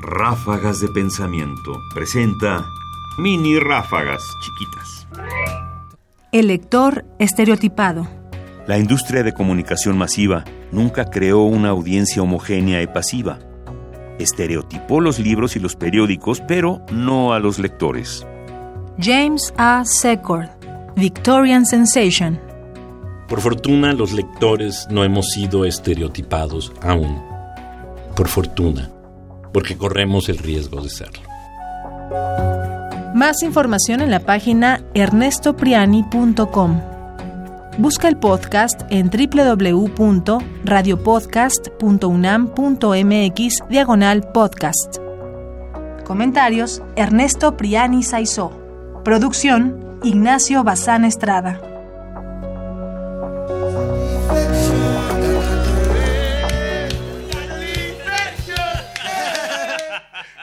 Ráfagas de Pensamiento presenta mini ráfagas chiquitas. El lector estereotipado. La industria de comunicación masiva nunca creó una audiencia homogénea y pasiva. Estereotipó los libros y los periódicos, pero no a los lectores. James A. Secord, Victorian Sensation. Por fortuna, los lectores no hemos sido estereotipados aún. Por fortuna, porque corremos el riesgo de serlo. Más información en la página ernestopriani.com. Busca el podcast en www.radiopodcast.unam.mx diagonal podcast. Comentarios Ernesto Priani Saizó. Producción Ignacio Bazán Estrada.